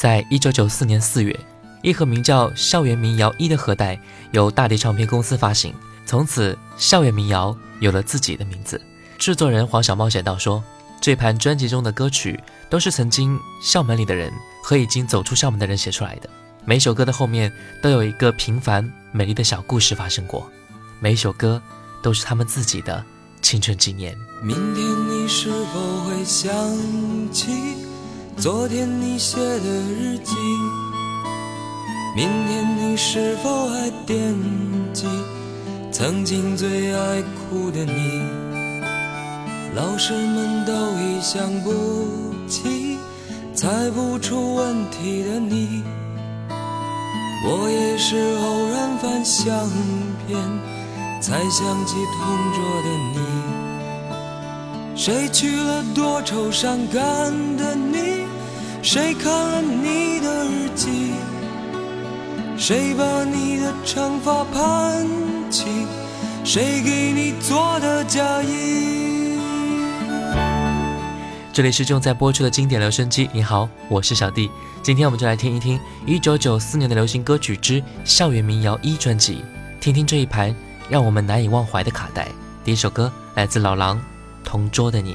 在一九九四年四月，一盒名叫《校园民谣一》的盒带由大地唱片公司发行，从此校园民谣有了自己的名字。制作人黄小猫写道说：“这盘专辑中的歌曲都是曾经校门里的人和已经走出校门的人写出来的。每首歌的后面都有一个平凡美丽的小故事发生过，每首歌都是他们自己的青春纪念。”明天你是否会想起昨天你写的日记？明天你是否还惦记曾经最爱哭的你？老师们都已想不起，猜不出问题的你。我也是偶然翻相片，才想起同桌的你。谁娶了多愁善感的你？谁看了你的日记？谁把你的长发盘起？谁给你做的嫁衣？这里是正在播出的经典留声机。你好，我是小弟。今天我们就来听一听一九九四年的流行歌曲之《校园民谣一》专辑，听听这一盘让我们难以忘怀的卡带。第一首歌来自老狼，《同桌的你》。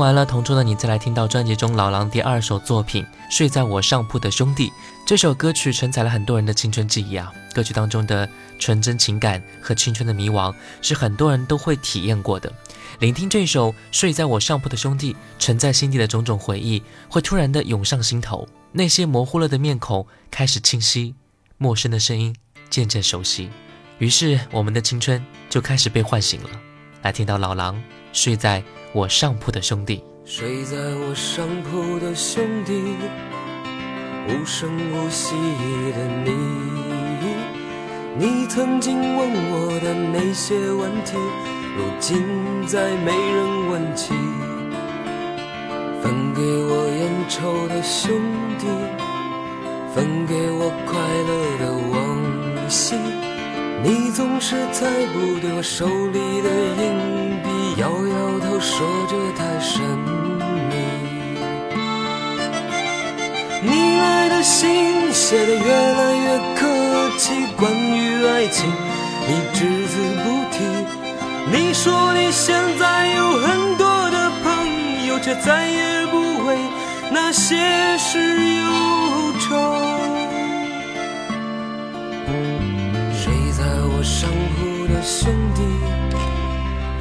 完了同桌的你，再来听到专辑中老狼第二首作品《睡在我上铺的兄弟》。这首歌曲承载了很多人的青春记忆啊！歌曲当中的纯真情感和青春的迷惘，是很多人都会体验过的。聆听这首《睡在我上铺的兄弟》，沉在心底的种种回忆，会突然的涌上心头。那些模糊了的面孔开始清晰，陌生的声音渐渐熟悉，于是我们的青春就开始被唤醒了。来听到老狼睡在。我上铺的兄弟，睡在我上铺的兄弟，无声无息的你，你曾经问我的那些问题，如今再没人问起。分给我烟抽的兄弟，分给我快乐的往昔，你总是猜不对我手里的硬摇，摇头。说着太神秘，你来的信写的越来越客气，关于爱情你只字不提。你说你现在有很多的朋友，却再也不为那些事忧愁。睡在我上铺的兄弟。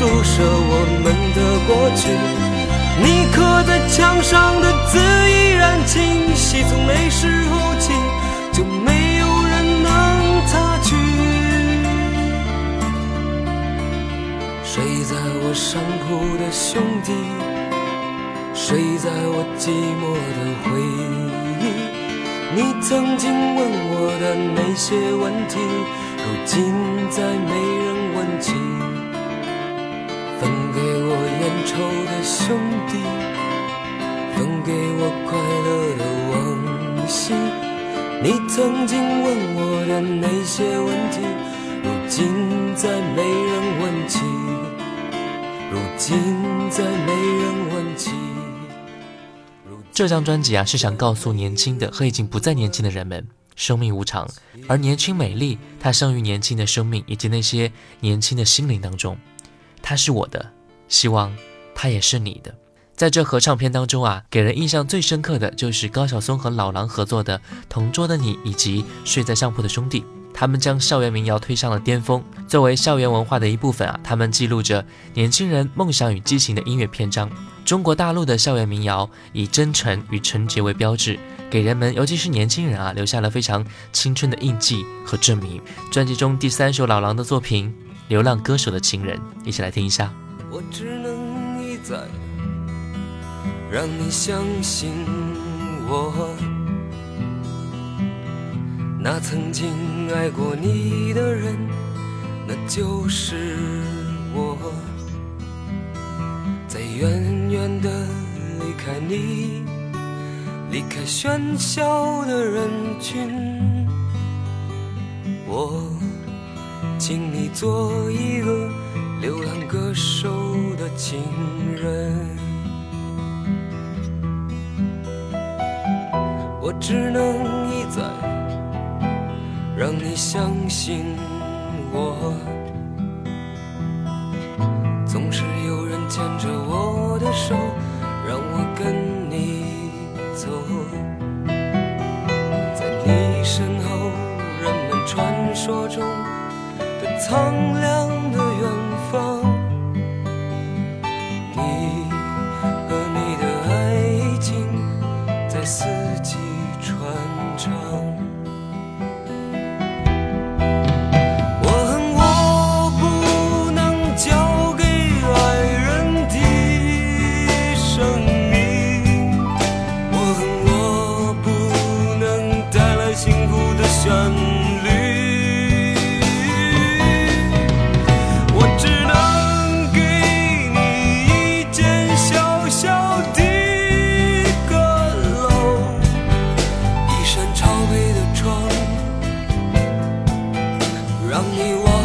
宿舍，我们的过去。你刻在墙上的字依然清晰，从那时候起就没有人能擦去。睡在我上铺的兄弟，睡在我寂寞的回忆。你曾经问我的那些问题，如今再没人烟抽的兄弟，分给我快乐的往昔。你曾经问我的那些问题，如今再没人问起。如今再没人问起。这张专辑啊，是想告诉年轻的和已经不再年轻的人们，生命无常，而年轻美丽，它生于年轻的生命以及那些年轻的心灵当中。它是我的，希望它也是你的。在这合唱片当中啊，给人印象最深刻的就是高晓松和老狼合作的《同桌的你》以及《睡在上铺的兄弟》。他们将校园民谣推上了巅峰。作为校园文化的一部分啊，他们记录着年轻人梦想与激情的音乐篇章。中国大陆的校园民谣以真诚与纯洁为标志，给人们，尤其是年轻人啊，留下了非常青春的印记和证明。专辑中第三首老狼的作品《流浪歌手的情人》，一起来听一下。我只能在让你相信我。那曾经爱过你的人，那就是我。在远远的离开你，离开喧嚣的人群，我请你做一个流浪歌手的情人。我只能一再。让你相信我，你我。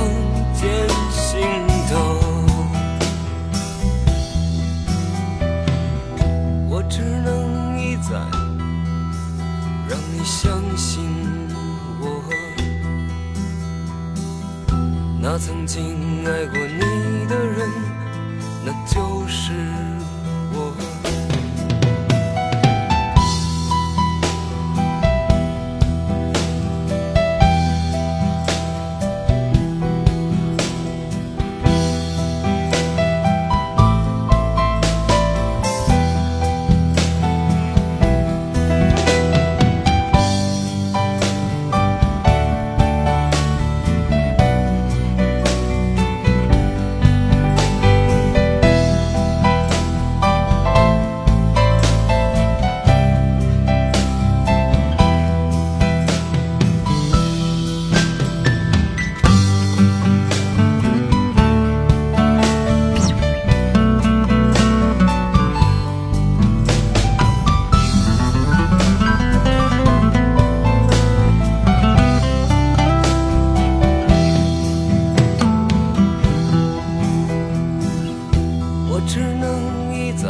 我只能一再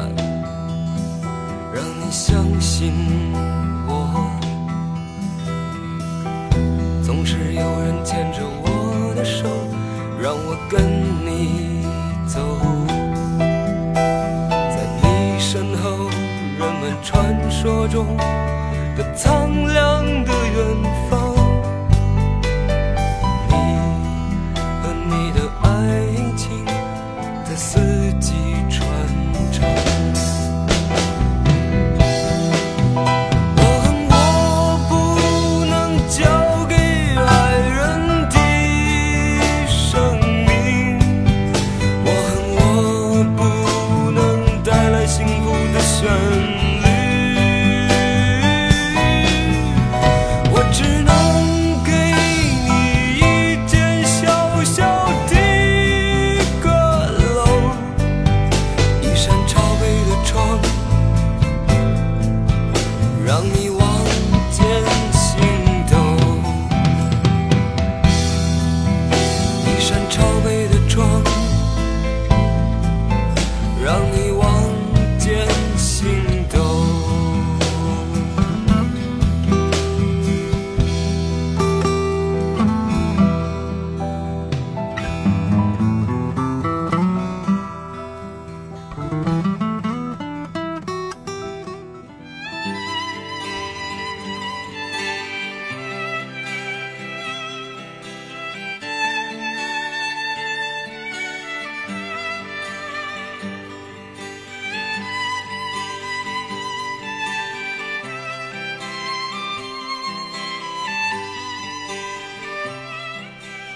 让你相信我。总是有人牵着我的手，让我跟你走。在你身后，人们传说中的苍凉的远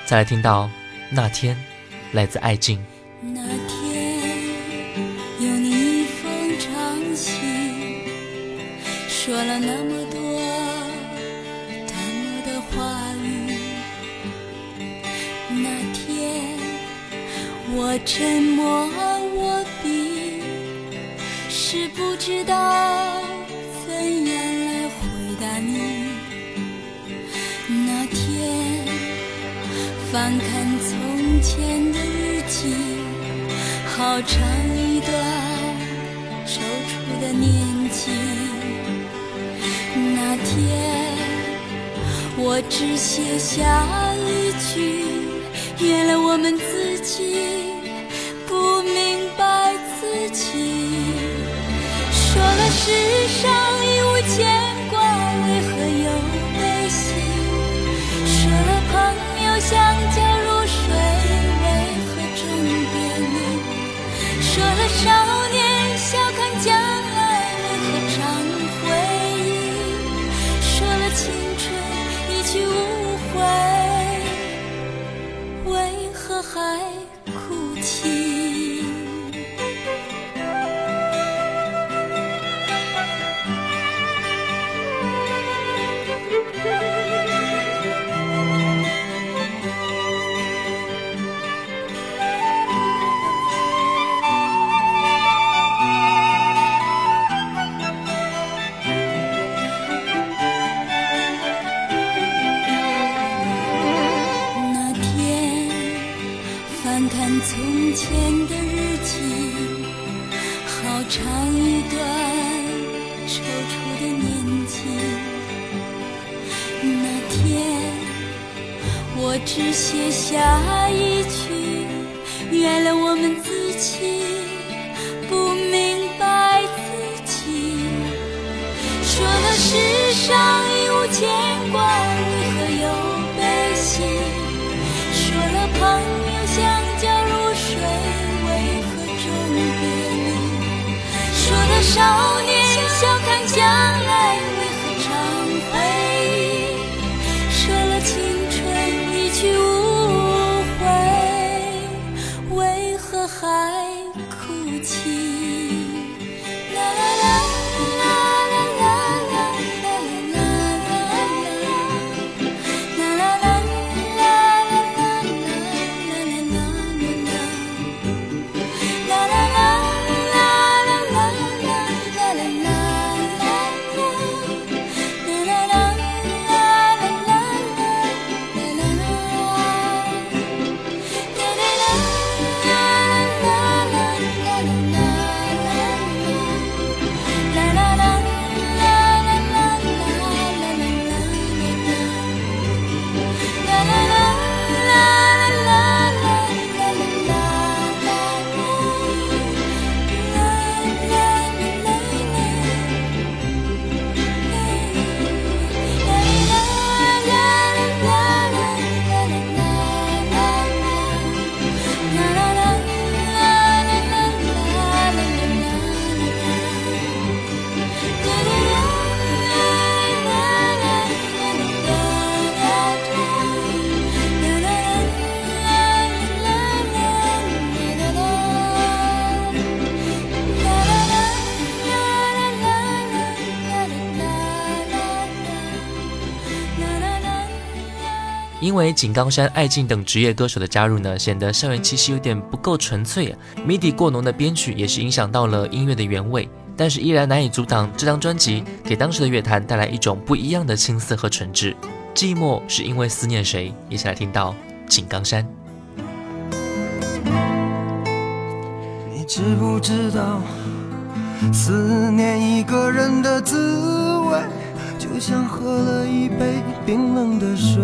再来听到那天，来自爱静。好长一段踌躇的年纪。那天，我只写下一句：原来我们世上已无牵挂，为何有悲喜？说了朋友相交如水，为何终别离？说了少年笑看将来。为井冈山、爱静等职业歌手的加入呢，显得校园气息有点不够纯粹。谜底过浓的编曲也是影响到了音乐的原味，但是依然难以阻挡这张专辑给当时的乐坛带来一种不一样的青涩和纯质。寂寞是因为思念谁？一起来听到井冈山。你知不知道，思念一个人的滋味，就像喝了一杯冰冷的水。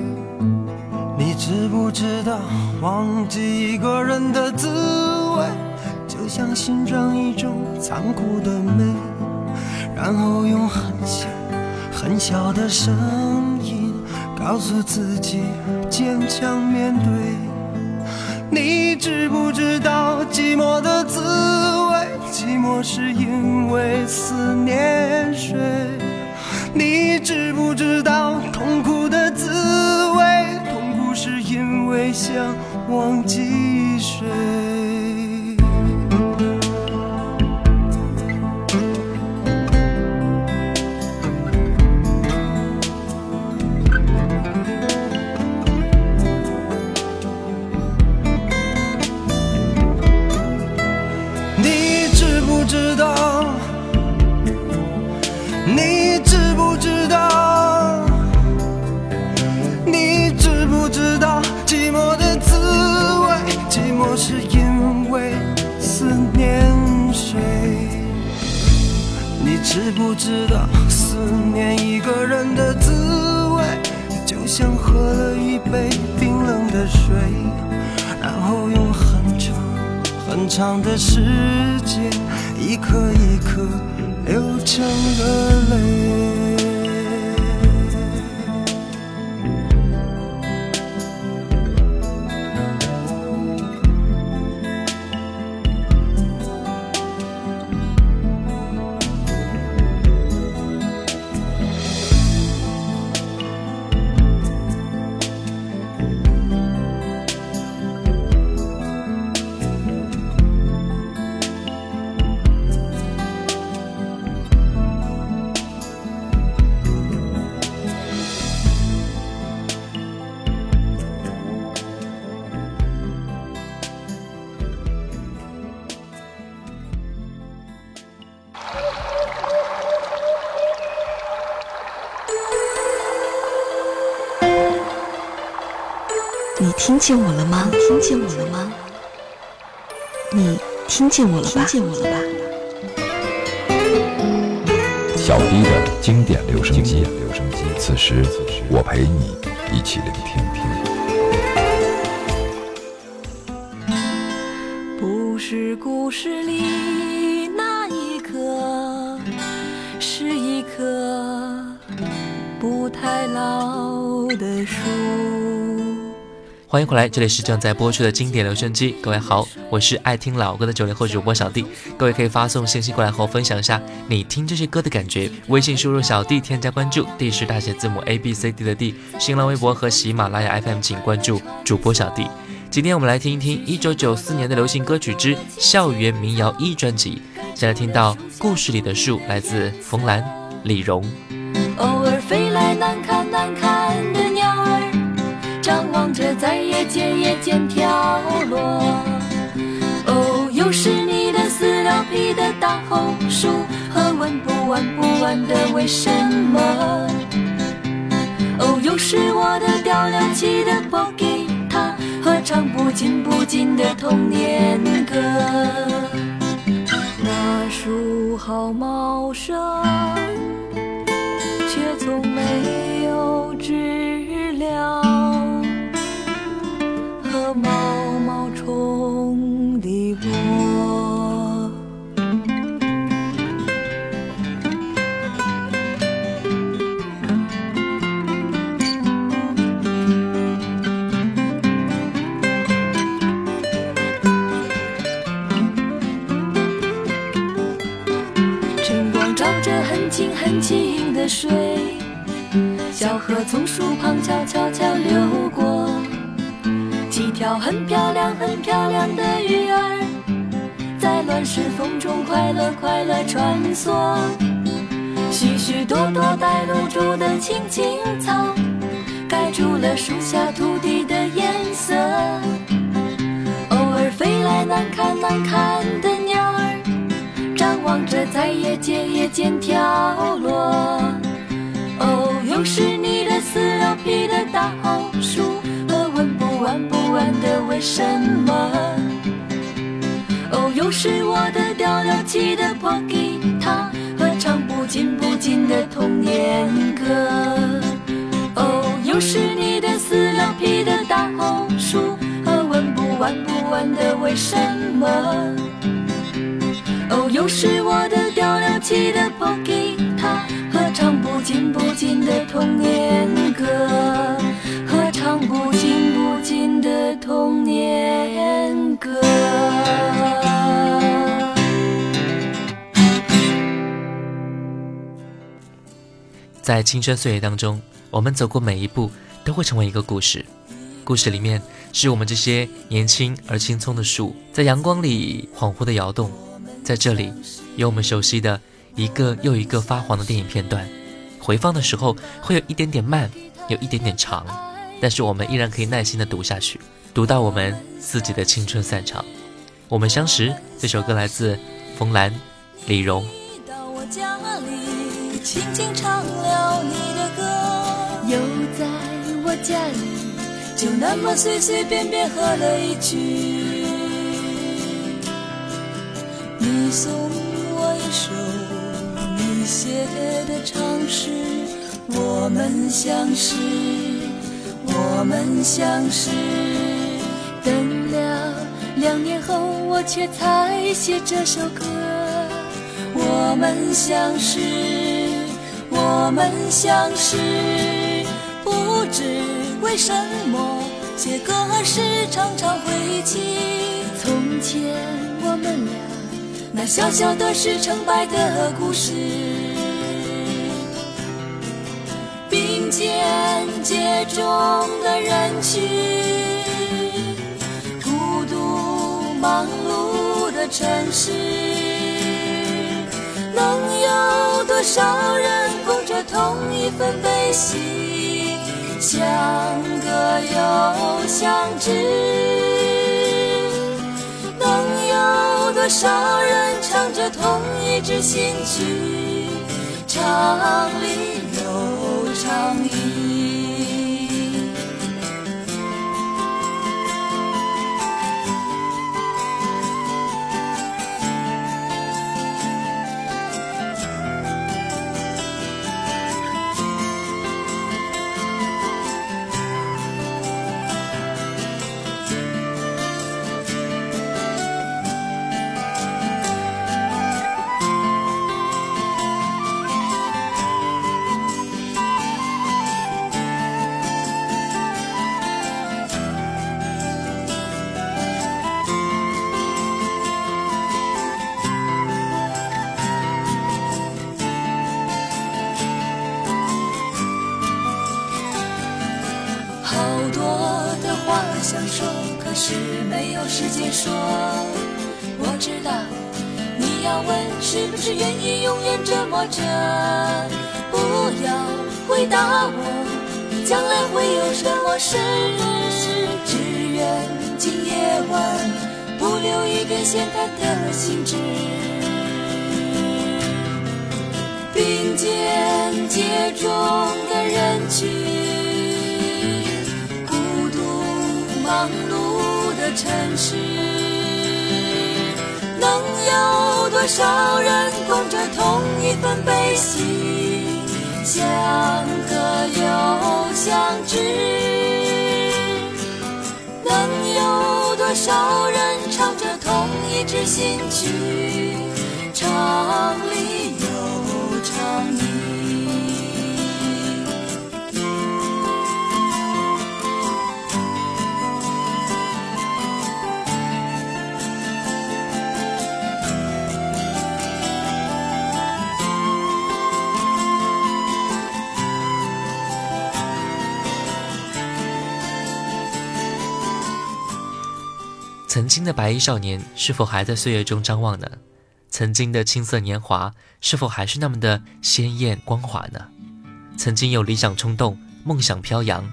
你知不知道，忘记一个人的滋味，就像欣赏一种残酷的美，然后用很小很小的声音告诉自己坚强面对。你知不知道寂寞的滋味？寂寞是因为思念谁？你知不知道痛苦的滋味？是因为想忘记谁。知不知道思念一个人的滋味，就像喝了一杯冰冷的水，然后用很长很长的时间，一颗一颗流成了泪。见我了吗？听见我了吗？你听见我了吧？听见我了吧？小迪的经典留声机，此时我陪你一起聆听。不是故事里那一棵，是一棵不太老的树。欢迎回来，这里是正在播出的经典留声机。各位好，我是爱听老歌的九零后主播小弟。各位可以发送信息过来和我分享一下你听这些歌的感觉。微信输入小弟添加关注，D 是大写字母 A B C D 的 D。新浪微博和喜马拉雅 FM 请关注主播小弟。今天我们来听一听一九九四年的流行歌曲之校园民谣一专辑。现在听到故事里的树，来自冯兰、李荣。偶尔飞来难看间夜间飘落。哦，又是你的撕了皮的大红书，和问不完不完的为什么。哦，又是我的掉了漆的破吉他，和唱不尽不尽的童年歌。那树好茂盛，却从没很轻很轻的水，小河从树旁悄悄悄流过，几条很漂亮很漂亮的鱼儿，在乱石缝中快乐快乐穿梭。许许多多带露珠的青青草，盖住了树下土地的颜色。偶尔飞来难看难看的，着在夜间夜间跳落。哦，又是你的撕了皮的大红书，和问不完不完的为什么？哦，又是我的掉了漆的破吉他和。唱不尽不尽的童年歌，哦，又是你的撕了皮的大红书和问不完不完的为什么，哦，又是我的掉了漆的破吉他和唱不尽不尽的童年歌，和唱不尽不尽的童年歌。在青春岁月当中，我们走过每一步都会成为一个故事。故事里面是我们这些年轻而青葱的树，在阳光里恍惚的摇动。在这里，有我们熟悉的一个又一个发黄的电影片段，回放的时候会有一点点慢，有一点点长，但是我们依然可以耐心的读下去，读到我们自己的青春散场。我们相识这首歌来自冯兰、李荣。轻轻唱了你的歌，又在我家里，就那么随随便便喝了一曲。你送我一首你写的长诗，我们相识，我们相识。等了两年后，我却才写这首歌，我们相识。我们相识，不知为什么，写歌时常常会起从前我们俩那小小的是成败的故事。并肩街中的人群，孤独忙碌的城市。能有多少人共着同一份悲喜，相隔又相知？多少人唱着同一支新曲，唱里又唱离？想说，可是没有时间说。我知道你要问是不是愿意永远折磨着。不要回答我，将来会有什么事？只愿今夜晚不留一点闲谈的兴致。并肩街中的人群。忙碌的城市，能有多少人共着同一份悲喜，相隔又相知？能有多少人唱着同一支新曲，唱离曾经的白衣少年是否还在岁月中张望呢？曾经的青涩年华是否还是那么的鲜艳光滑呢？曾经有理想冲动，梦想飘扬；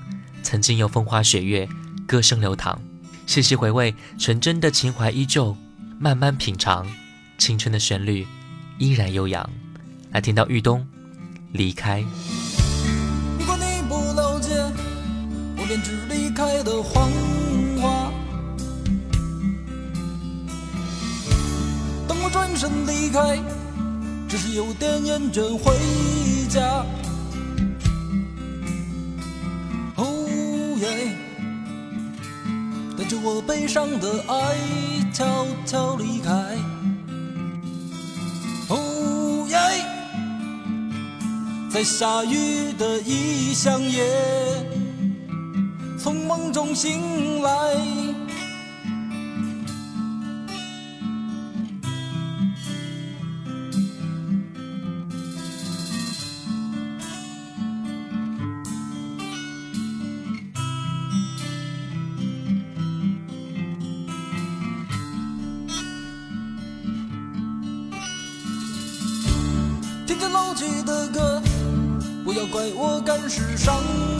曾经有风花雪月，歌声流淌。细细回味，纯真的情怀依旧；慢慢品尝，青春的旋律依然悠扬。来听到玉东离开。身离开，只是有点厌倦回家。哦耶，带着我悲伤的爱悄悄离开。哦耶，在下雨的异乡夜，从梦中醒来。世上。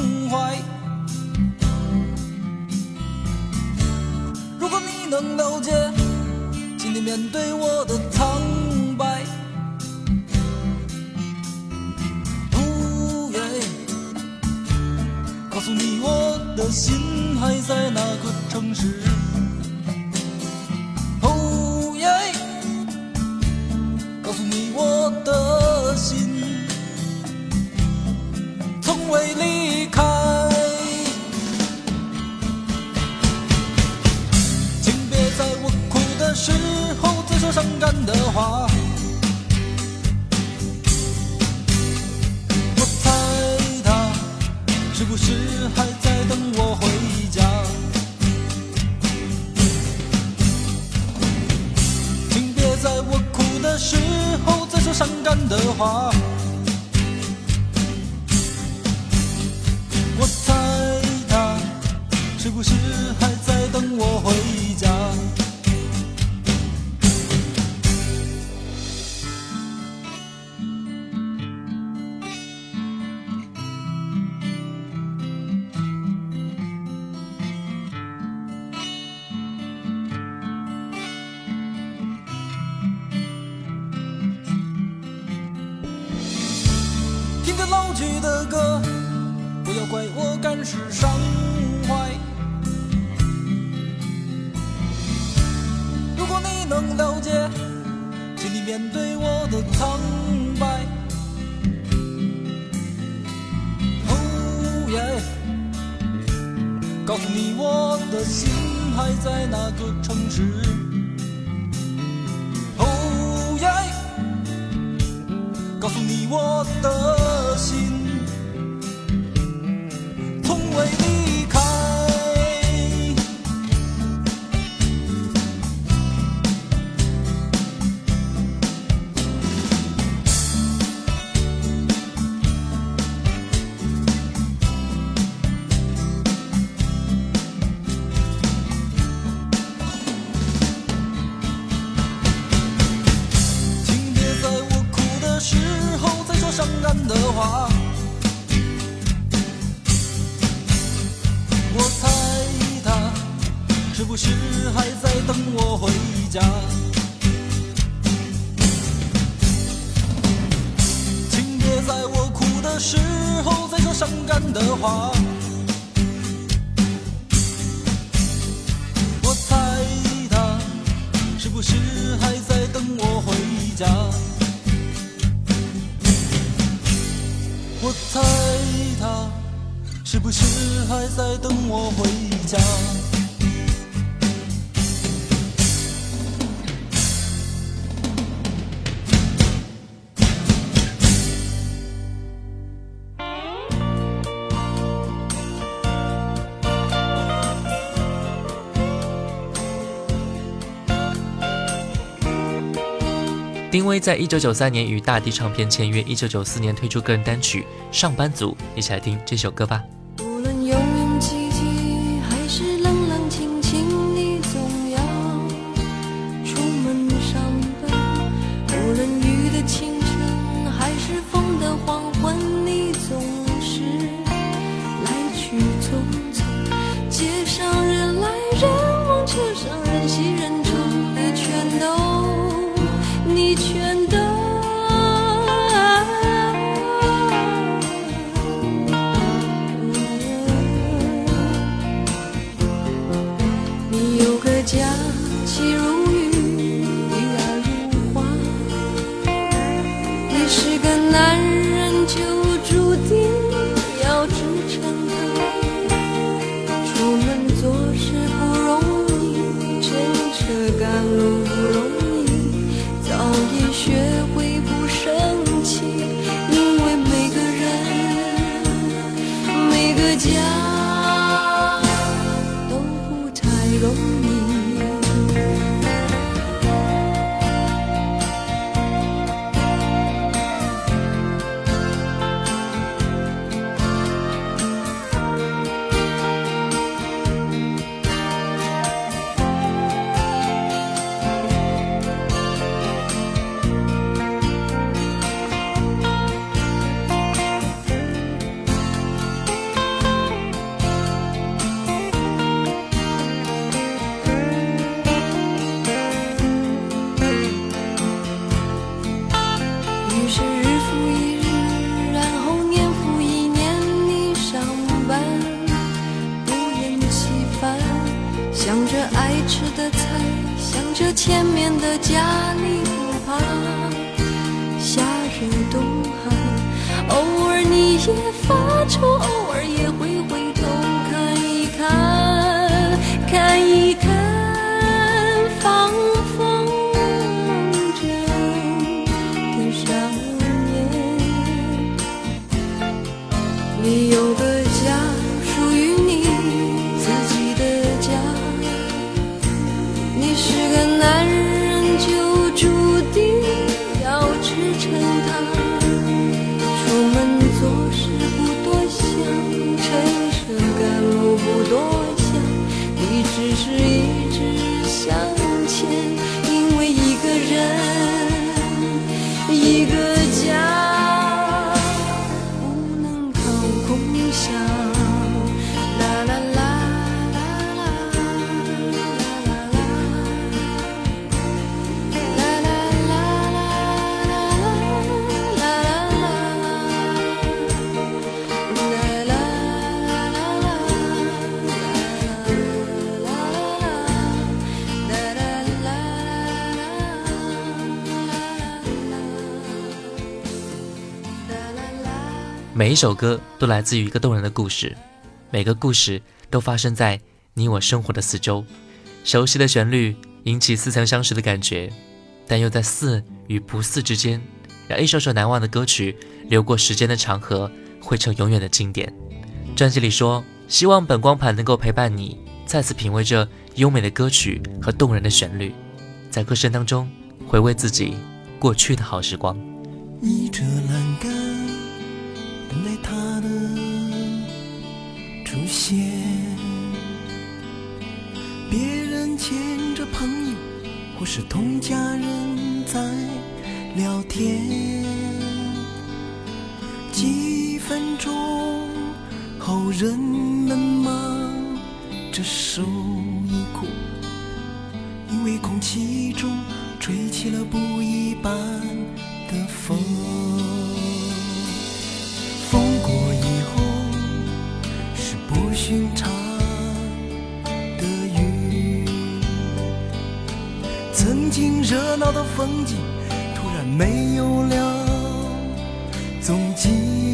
老去的歌，不要怪我感时伤怀。如果你能了解，请你面对我的苍白。哦耶，告诉你我的心还在那个城市。哦耶。告诉你我的心的话。我猜他是不是还在等我回家？我猜他是不是还在等我回家？威在一九九三年与大地唱片签约，一九九四年推出个人单曲《上班族》，一起来听这首歌吧。也发愁，每一首歌都来自于一个动人的故事，每个故事都发生在你我生活的四周。熟悉的旋律引起似曾相识的感觉，但又在似与不似之间，让一首首难忘的歌曲流过时间的长河，汇成永远的经典。专辑里说，希望本光盘能够陪伴你，再次品味这优美的歌曲和动人的旋律，在歌声当中回味自己过去的好时光。倚着是同家人在聊天。几分钟后，人们忙着收衣裤，因为空气中吹起了不一般的风。风过以后是不寻常热闹的风景突然没有了踪迹。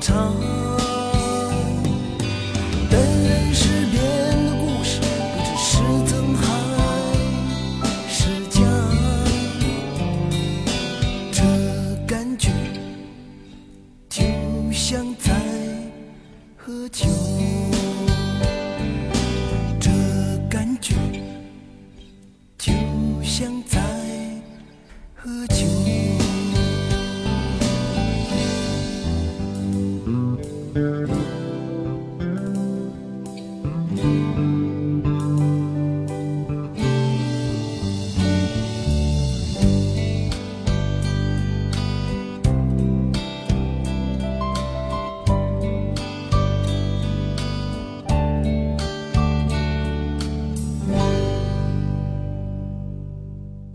长。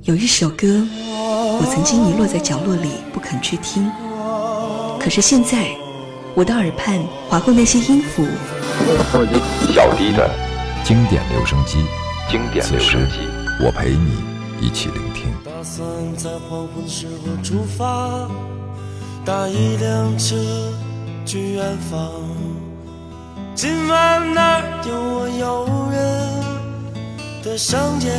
有一首歌，我曾经遗落在角落里不肯去听，可是现在，我的耳畔划过那些音符，小迪的经典留声机，经典留声机，我陪你一起聆听。打算在黄昏时候出发，搭一辆车去远方。今晚那儿有我诱人的商店。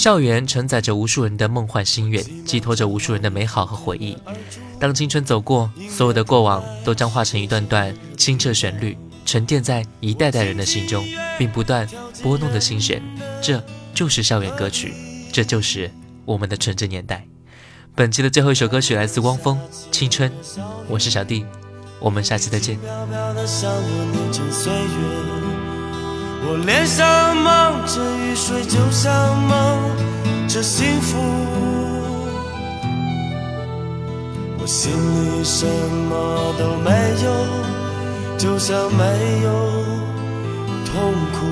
校园承载着无数人的梦幻心愿，寄托着无数人的美好和回忆。当青春走过，所有的过往都将化成一段段清澈旋律，沉淀在一代代人的心中，并不断拨弄着心弦。这就是校园歌曲，这就是我们的纯真年代。本期的最后一首歌曲来自汪峰，《青春》。我是小弟，我们下期再见。我年轻岁月。我脸上蒙着雨水，就像蒙着幸福。我心里什么都没有，就像没有痛苦。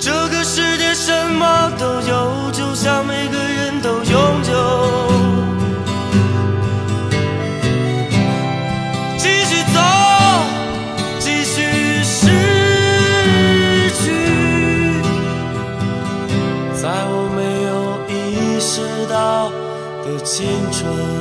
这个世界什么都有，就像每个人都拥有。青春。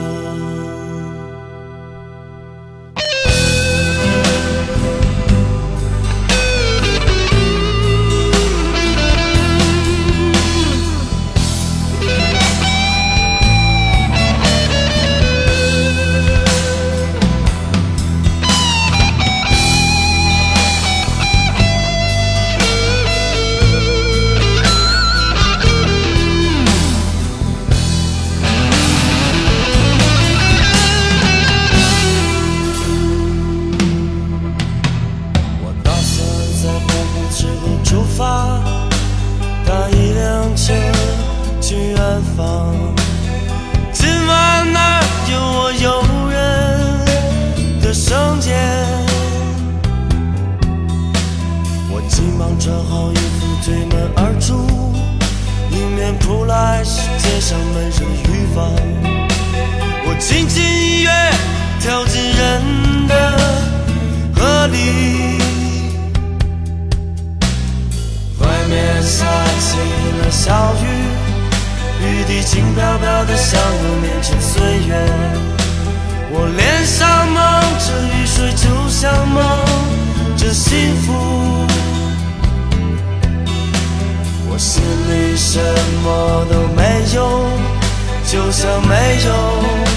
就没有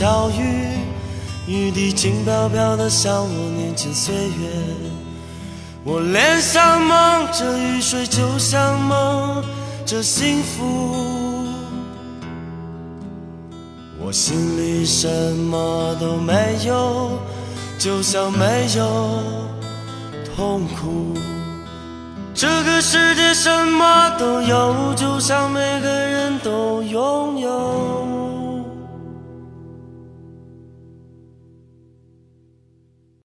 小雨，雨滴轻飘飘的，像我年轻岁月。我脸上蒙着雨水，就像蒙着幸福。我心里什么都没有，就像没有痛苦。这个世界什么都有，就像每个人都拥有。